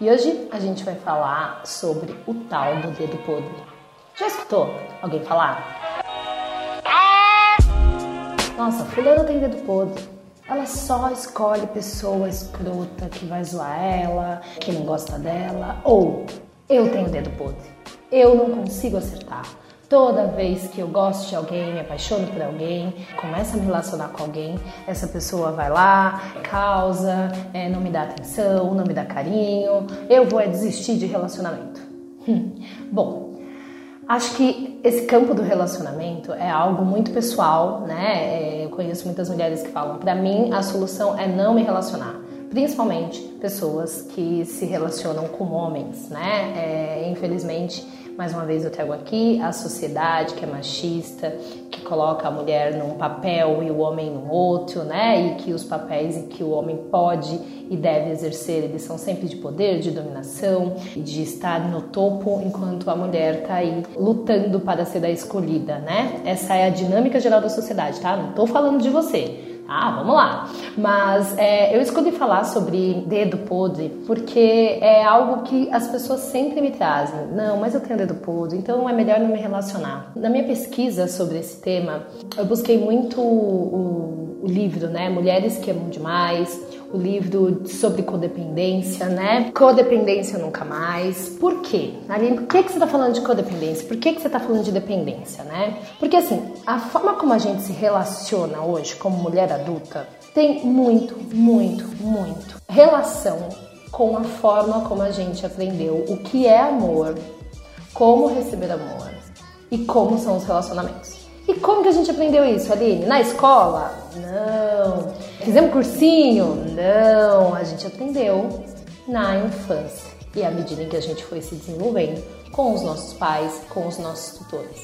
E hoje a gente vai falar sobre o tal do dedo podre. Já escutou alguém falar? Nossa, fulano tem dedo podre. Ela só escolhe pessoa escrota que vai zoar ela, que não gosta dela. Ou eu tenho dedo podre. Eu não consigo acertar. Toda vez que eu gosto de alguém, me apaixono por alguém, começo a me relacionar com alguém, essa pessoa vai lá, causa, é, não me dá atenção, não me dá carinho, eu vou é desistir de relacionamento. Hum. Bom, acho que esse campo do relacionamento é algo muito pessoal, né? É, eu conheço muitas mulheres que falam, para mim a solução é não me relacionar principalmente pessoas que se relacionam com homens, né? É, infelizmente, mais uma vez eu trago aqui a sociedade que é machista, que coloca a mulher num papel e o homem num outro, né? E que os papéis que o homem pode e deve exercer, eles são sempre de poder, de dominação, de estar no topo, enquanto a mulher tá aí lutando para ser a escolhida, né? Essa é a dinâmica geral da sociedade, tá? Não tô falando de você. Ah, vamos lá. Mas é, eu escolhi falar sobre dedo podre porque é algo que as pessoas sempre me trazem. Não, mas eu tenho dedo podre, então é melhor não me relacionar. Na minha pesquisa sobre esse tema, eu busquei muito o, o livro, né? Mulheres que amam demais, o livro sobre codependência, né? Codependência nunca mais. Por quê? Aline, por que, que você está falando de codependência? Por que, que você está falando de dependência, né? Porque assim, a forma como a gente se relaciona hoje como mulher adulta tem muito, muito, muito relação com a forma como a gente aprendeu o que é amor, como receber amor e como são os relacionamentos. E como que a gente aprendeu isso, Aline? Na escola? Não. Fizemos cursinho? Não. A gente aprendeu na infância. E à medida em que a gente foi se desenvolvendo com os nossos pais, com os nossos tutores.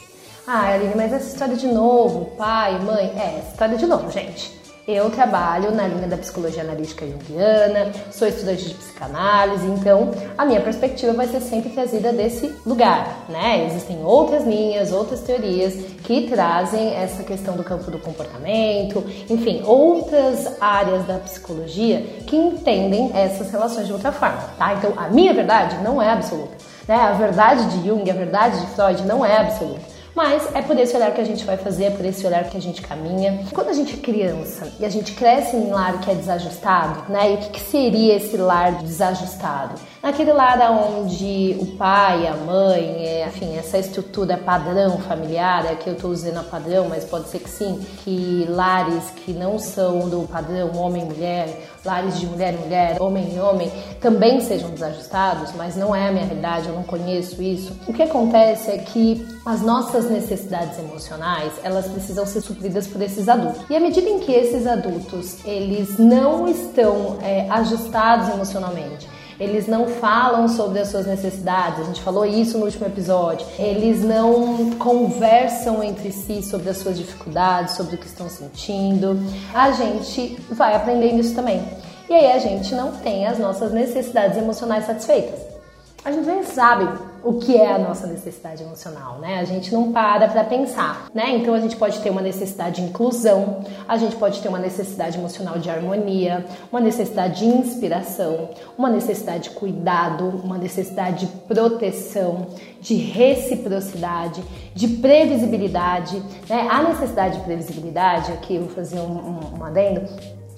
Ah, Aline, mas essa história de novo, pai, mãe, é, essa história de novo, gente. Eu trabalho na linha da psicologia analítica junguiana, sou estudante de psicanálise, então a minha perspectiva vai ser sempre trazida desse lugar, né? Existem outras linhas, outras teorias que trazem essa questão do campo do comportamento, enfim, outras áreas da psicologia que entendem essas relações de outra forma, tá? Então a minha verdade não é absoluta, né? A verdade de Jung, a verdade de Freud não é absoluta. Mas é por esse olhar que a gente vai fazer, é por esse olhar que a gente caminha. Quando a gente é criança e a gente cresce em um lar que é desajustado, né? E o que, que seria esse lar desajustado? Naquele lar onde o pai, a mãe, é, enfim, essa estrutura padrão familiar, é que eu estou usando a padrão, mas pode ser que sim, que lares que não são do padrão homem mulher, lares de mulher mulher, homem e homem, também sejam desajustados, mas não é a minha realidade, eu não conheço isso. O que acontece é que as nossas necessidades emocionais, elas precisam ser supridas por esses adultos. E à medida em que esses adultos, eles não estão é, ajustados emocionalmente, eles não falam sobre as suas necessidades, a gente falou isso no último episódio. Eles não conversam entre si sobre as suas dificuldades, sobre o que estão sentindo. A gente vai aprendendo isso também. E aí a gente não tem as nossas necessidades emocionais satisfeitas. A gente nem sabe o que é a nossa necessidade emocional, né? A gente não para para pensar, né? Então a gente pode ter uma necessidade de inclusão, a gente pode ter uma necessidade emocional de harmonia, uma necessidade de inspiração, uma necessidade de cuidado, uma necessidade de proteção, de reciprocidade, de previsibilidade, né? A necessidade de previsibilidade, aqui eu vou fazer um, um, um adendo,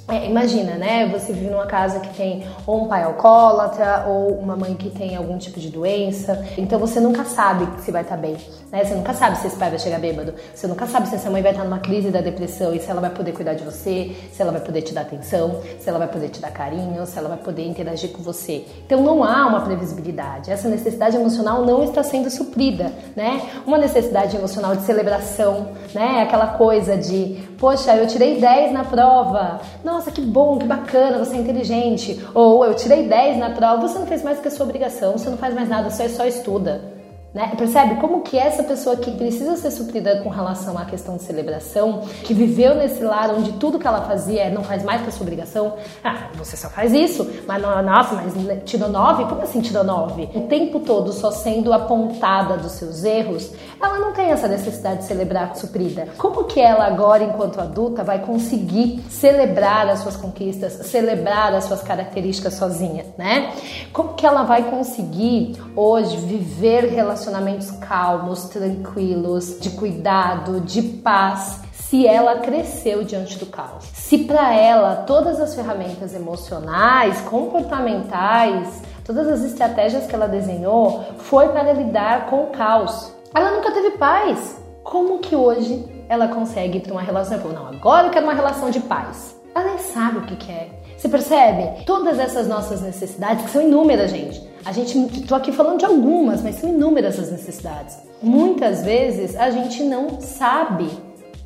é, imagina, né? Você vive numa casa que tem ou um pai alcoólatra ou uma mãe que tem algum tipo de doença. Então você nunca sabe se vai estar tá bem, né? Você nunca sabe se esse pai vai chegar bêbado. Você nunca sabe se essa mãe vai estar numa crise da depressão e se ela vai poder cuidar de você, se ela vai poder te dar atenção, se ela vai poder te dar carinho, se ela vai poder interagir com você. Então não há uma previsibilidade. Essa necessidade emocional não está sendo suprida, né? Uma necessidade emocional de celebração, né? Aquela coisa de Poxa, eu tirei 10 na prova. Nossa, que bom, que bacana, você é inteligente. Ou eu tirei 10 na prova, você não fez mais que a sua obrigação, você não faz mais nada, você só estuda. Né? Percebe como que essa pessoa que precisa ser suprida com relação à questão de celebração, que viveu nesse lar onde tudo que ela fazia não faz mais que a sua obrigação, ah, você só faz isso, mas não, nossa, mas tirou nove? Como assim tirou nove? O tempo todo só sendo apontada dos seus erros, ela não tem essa necessidade de celebrar suprida. Como que ela agora, enquanto adulta, vai conseguir celebrar as suas conquistas, celebrar as suas características sozinha, né? Como que ela vai conseguir hoje viver relações relacionamentos calmos, tranquilos, de cuidado, de paz, se ela cresceu diante do caos. Se para ela todas as ferramentas emocionais, comportamentais, todas as estratégias que ela desenhou foi para lidar com o caos. Ela nunca teve paz. Como que hoje ela consegue ter uma relação? Não, agora eu quero uma relação de paz. Ela nem sabe o que quer. Você percebe? Todas essas nossas necessidades, que são inúmeras, gente. A gente, estou aqui falando de algumas, mas são inúmeras as necessidades. Muitas vezes a gente não sabe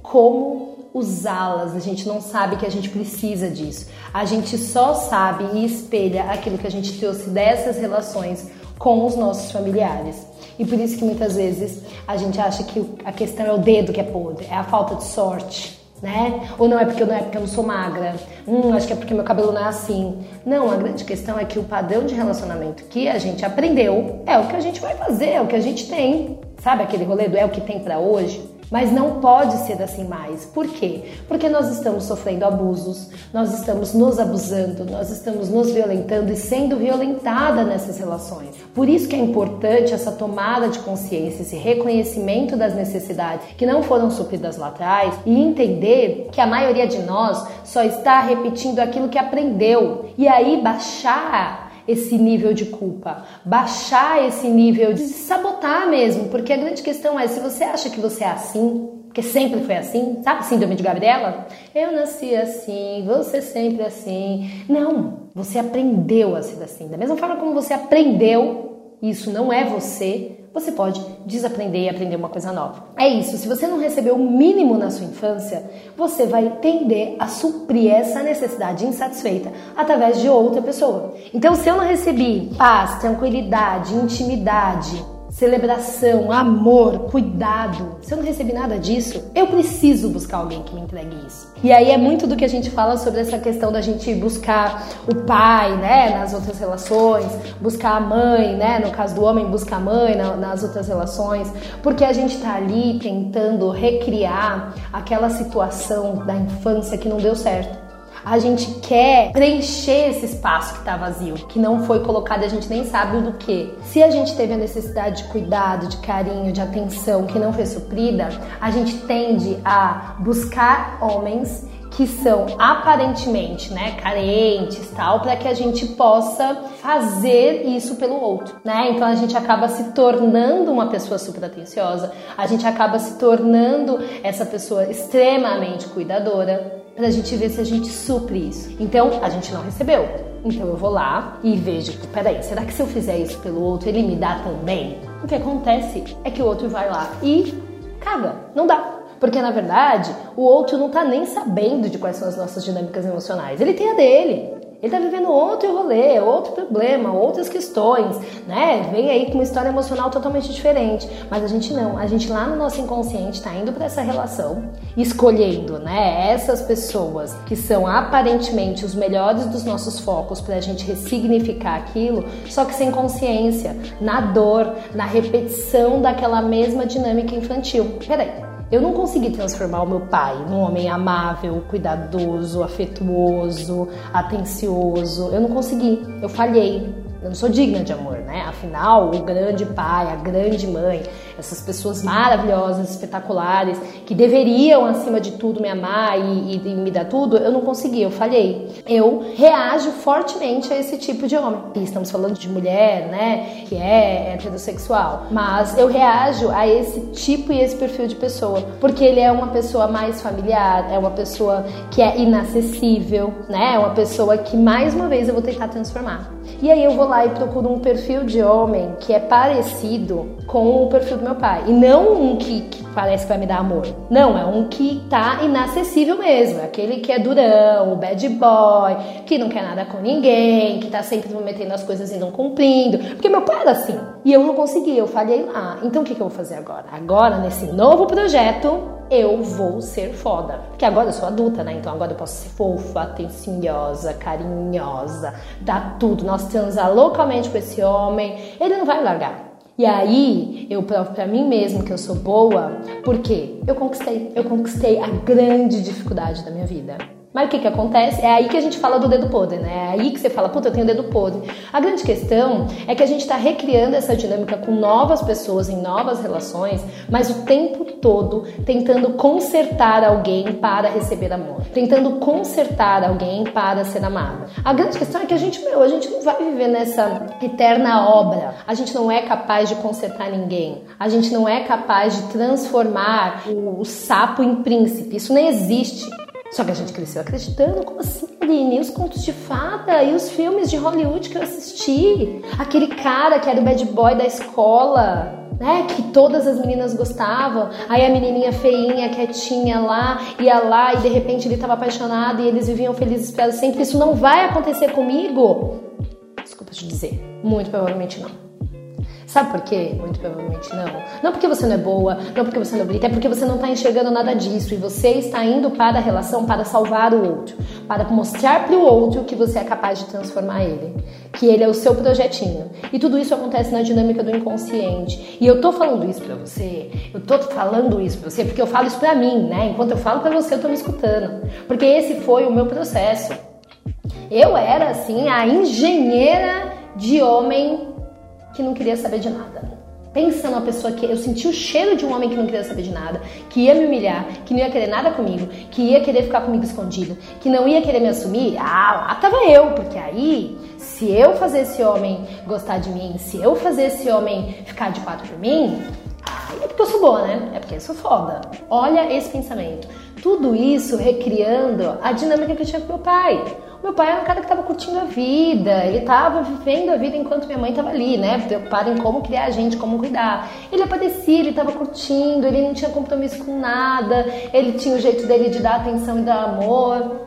como usá-las, a gente não sabe que a gente precisa disso. A gente só sabe e espelha aquilo que a gente trouxe dessas relações com os nossos familiares. E por isso que muitas vezes a gente acha que a questão é o dedo que é podre, é a falta de sorte né? Ou não é porque eu não é porque eu não sou magra. Hum, acho que é porque meu cabelo não é assim. Não, a grande questão é que o padrão de relacionamento que a gente aprendeu é o que a gente vai fazer, é o que a gente tem. Sabe aquele rolê do é o que tem para hoje? Mas não pode ser assim mais. Por quê? Porque nós estamos sofrendo abusos, nós estamos nos abusando, nós estamos nos violentando e sendo violentada nessas relações. Por isso que é importante essa tomada de consciência, esse reconhecimento das necessidades que não foram supridas lá atrás e entender que a maioria de nós só está repetindo aquilo que aprendeu. E aí baixar esse nível de culpa, baixar esse nível de sabotar mesmo, porque a grande questão é se você acha que você é assim, porque sempre foi assim, sabe síndrome de Gabriela? Eu nasci assim, você sempre assim. Não, você aprendeu a ser assim. Da mesma forma como você aprendeu, isso não é você, você pode desaprender e aprender uma coisa nova. É isso, se você não recebeu o mínimo na sua infância, você vai tender a suprir essa necessidade insatisfeita através de outra pessoa. Então, se eu não recebi paz, tranquilidade, intimidade, celebração, amor, cuidado. Se eu não recebi nada disso, eu preciso buscar alguém que me entregue isso. E aí é muito do que a gente fala sobre essa questão da gente buscar o pai, né, nas outras relações, buscar a mãe, né, no caso do homem busca a mãe nas outras relações, porque a gente tá ali tentando recriar aquela situação da infância que não deu certo a gente quer preencher esse espaço que está vazio, que não foi colocado a gente nem sabe do que. Se a gente teve a necessidade de cuidado, de carinho, de atenção que não foi suprida, a gente tende a buscar homens que são aparentemente, né, carentes, tal, para que a gente possa fazer isso pelo outro, né? Então a gente acaba se tornando uma pessoa super atenciosa, a gente acaba se tornando essa pessoa extremamente cuidadora, para a gente ver se a gente supre isso. Então, a gente não recebeu. Então eu vou lá e vejo, peraí, será que se eu fizer isso pelo outro, ele me dá também? O que acontece é que o outro vai lá e caga, não dá. Porque na verdade, o outro não tá nem sabendo de quais são as nossas dinâmicas emocionais. Ele tem a dele. Ele tá vivendo outro rolê, outro problema, outras questões, né? Vem aí com uma história emocional totalmente diferente. Mas a gente não, a gente lá no nosso inconsciente tá indo para essa relação, escolhendo, né, essas pessoas que são aparentemente os melhores dos nossos focos pra gente ressignificar aquilo, só que sem consciência, na dor, na repetição daquela mesma dinâmica infantil. Peraí, eu não consegui transformar o meu pai num homem amável, cuidadoso, afetuoso, atencioso. Eu não consegui. Eu falhei. Eu não sou digna de amor, né? Afinal, o grande pai, a grande mãe, essas pessoas maravilhosas, espetaculares, que deveriam, acima de tudo, me amar e, e, e, me dar tudo, eu não consegui, eu falhei. Eu reajo fortemente a esse tipo de homem. E estamos falando de mulher, né? Que é heterossexual. Mas eu reajo a esse tipo e esse perfil de pessoa. Porque ele é uma pessoa mais familiar, é uma pessoa que é inacessível, né? É uma pessoa que, mais uma vez, eu vou tentar transformar. E aí eu vou lá e procuro um perfil de homem que é parecido com o perfil do meu pai. E não um que, que parece que vai me dar amor. Não, é um que tá inacessível mesmo. É aquele que é durão, o bad boy, que não quer nada com ninguém, que tá sempre prometendo as coisas e não cumprindo. Porque meu pai era assim. E eu não consegui, eu falhei lá. Então o que, que eu vou fazer agora? Agora, nesse novo projeto, eu vou ser foda. Porque agora eu sou adulta, né? Então agora eu posso ser fofa, atenciosa, carinhosa, dar tudo. Nós transar loucamente com esse homem, ele não vai largar. E aí eu provo para mim mesmo que eu sou boa, porque eu conquistei, eu conquistei a grande dificuldade da minha vida. Mas o que que acontece? É aí que a gente fala do dedo podre, né? É aí que você fala, puta, eu tenho dedo podre. A grande questão é que a gente está recriando essa dinâmica com novas pessoas, em novas relações, mas o tempo todo tentando consertar alguém para receber amor, tentando consertar alguém para ser amada. A grande questão é que a gente, meu, a gente não vai viver nessa eterna obra. A gente não é capaz de consertar ninguém. A gente não é capaz de transformar o, o sapo em príncipe. Isso nem existe. Só que a gente cresceu acreditando, como assim, Aline? E os contos de fada e os filmes de Hollywood que eu assisti? Aquele cara que era o bad boy da escola, né? Que todas as meninas gostavam. Aí a menininha feinha, quietinha lá, ia lá e de repente ele estava apaixonado e eles viviam felizes para sempre. Isso não vai acontecer comigo? Desculpa te dizer, muito provavelmente não. Sabe por quê? Muito provavelmente não. Não porque você não é boa, não porque você não é bonita, é porque você não está enxergando nada disso e você está indo para a relação para salvar o outro, para mostrar para o outro que você é capaz de transformar ele, que ele é o seu projetinho. E tudo isso acontece na dinâmica do inconsciente. E eu tô falando isso para você, eu tô falando isso para você porque eu falo isso para mim, né? Enquanto eu falo para você, eu tô me escutando, porque esse foi o meu processo. Eu era assim a engenheira de homem que não queria saber de nada. Pensa numa pessoa que eu senti o cheiro de um homem que não queria saber de nada, que ia me humilhar, que não ia querer nada comigo, que ia querer ficar comigo escondido, que não ia querer me assumir. Ah, lá tava eu, porque aí, se eu fazer esse homem gostar de mim, se eu fazer esse homem ficar de quatro por mim, aí é porque eu sou boa, né? É porque eu sou foda. Olha esse pensamento. Tudo isso recriando a dinâmica que eu tinha com meu pai. Meu pai era um cara que estava curtindo a vida, ele estava vivendo a vida enquanto minha mãe estava ali, né? Preocupado em como criar a gente, como cuidar. Ele aparecia, ele estava curtindo, ele não tinha compromisso com nada, ele tinha o jeito dele de dar atenção e dar amor.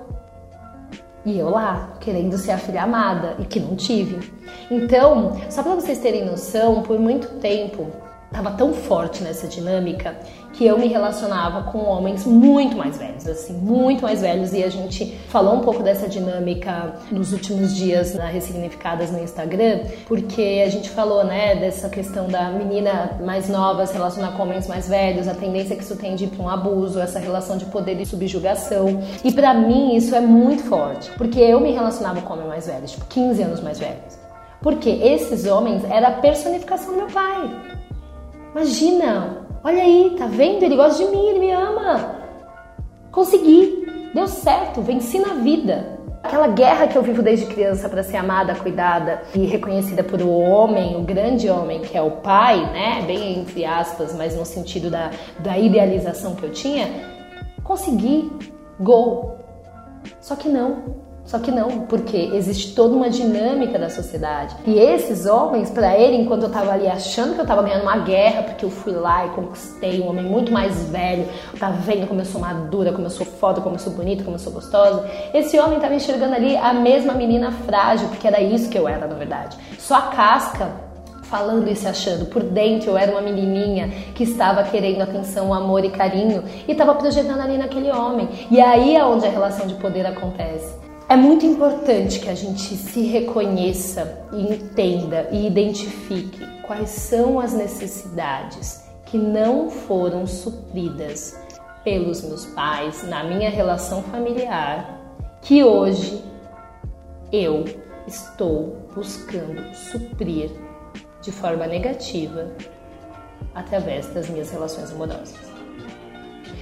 E eu lá, querendo ser a filha amada e que não tive. Então, só para vocês terem noção, por muito tempo estava tão forte nessa dinâmica que eu me relacionava com homens muito mais velhos, assim, muito mais velhos. E a gente falou um pouco dessa dinâmica nos últimos dias na Ressignificadas no Instagram, porque a gente falou, né, dessa questão da menina mais nova se relacionar com homens mais velhos, a tendência que isso tende para um abuso, essa relação de poder e subjugação. E para mim isso é muito forte, porque eu me relacionava com homens mais velhos, tipo 15 anos mais velhos. Porque esses homens era a personificação do meu pai. Imagina, olha aí, tá vendo? Ele gosta de mim, ele me ama. Consegui, deu certo, venci na vida. Aquela guerra que eu vivo desde criança para ser amada, cuidada e reconhecida por o homem, o grande homem que é o pai, né? Bem entre aspas, mas no sentido da, da idealização que eu tinha, consegui. Gol. Só que não. Só que não, porque existe toda uma dinâmica da sociedade. E esses homens, para ele, enquanto eu tava ali achando que eu tava ganhando uma guerra, porque eu fui lá e conquistei um homem muito mais velho, tá vendo como eu sou madura, como eu sou foda, como eu sou bonita, como eu sou gostosa, esse homem tava enxergando ali a mesma menina frágil, porque era isso que eu era, na verdade. Só a casca falando e se achando. Por dentro eu era uma menininha que estava querendo atenção, amor e carinho e estava projetando ali naquele homem. E aí é onde a relação de poder acontece. É muito importante que a gente se reconheça e entenda e identifique quais são as necessidades que não foram supridas pelos meus pais na minha relação familiar, que hoje eu estou buscando suprir de forma negativa através das minhas relações amorosas.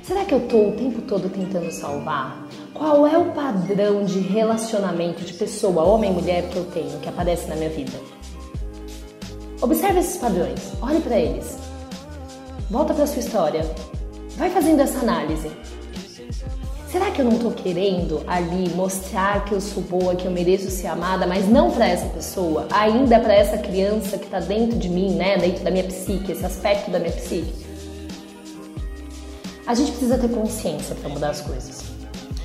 Será que eu estou o tempo todo tentando salvar? Qual é o padrão de relacionamento de pessoa, homem e mulher, que eu tenho, que aparece na minha vida? Observe esses padrões, olhe para eles. Volta para sua história. Vai fazendo essa análise. Será que eu não tô querendo ali mostrar que eu sou boa, que eu mereço ser amada, mas não para essa pessoa, ainda para essa criança que tá dentro de mim, né, dentro da minha psique, esse aspecto da minha psique? A gente precisa ter consciência para mudar as coisas.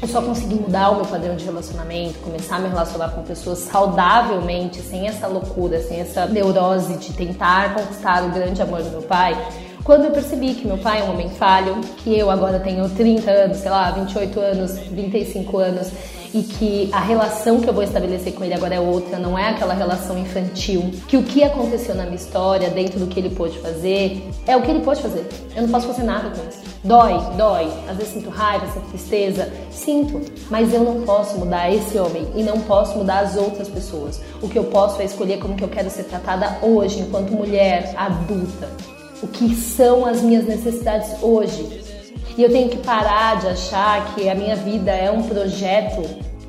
Eu só consegui mudar o meu padrão de relacionamento, começar a me relacionar com pessoas saudavelmente, sem essa loucura, sem essa neurose de tentar conquistar o grande amor do meu pai, quando eu percebi que meu pai é um homem falho, que eu agora tenho 30 anos, sei lá, 28 anos, 25 anos, e que a relação que eu vou estabelecer com ele agora é outra, não é aquela relação infantil. Que o que aconteceu na minha história, dentro do que ele pôde fazer, é o que ele pôde fazer. Eu não posso fazer nada com isso. Dói, dói. Às vezes sinto raiva, sinto tristeza, sinto, mas eu não posso mudar esse homem e não posso mudar as outras pessoas. O que eu posso é escolher como que eu quero ser tratada hoje, enquanto mulher adulta. O que são as minhas necessidades hoje, e eu tenho que parar de achar que a minha vida é um projeto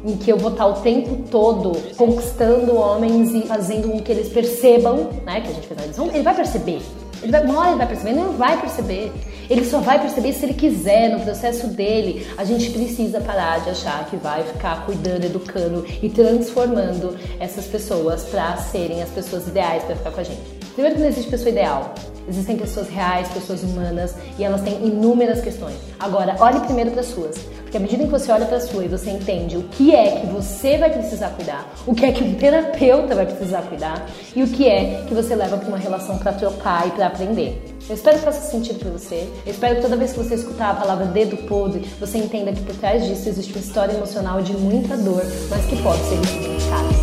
em que eu vou estar o tempo todo conquistando homens e fazendo com que eles percebam, né? Que a gente fez ele vai perceber. Ele vai, uma ele vai perceber, ele não vai perceber. Ele só vai perceber se ele quiser, no processo dele. A gente precisa parar de achar que vai ficar cuidando, educando e transformando essas pessoas para serem as pessoas ideais para ficar com a gente. Primeiro que não existe pessoa ideal. Existem pessoas reais, pessoas humanas e elas têm inúmeras questões. Agora, olhe primeiro para as suas, porque à medida que você olha para a sua e você entende o que é que você vai precisar cuidar, o que é que um terapeuta vai precisar cuidar e o que é que você leva para uma relação para trocar e para aprender. Eu espero que faça sentido para você. Eu espero que toda vez que você escutar a palavra dedo podre, você entenda que por trás disso existe uma história emocional de muita dor, mas que pode ser ressignificada.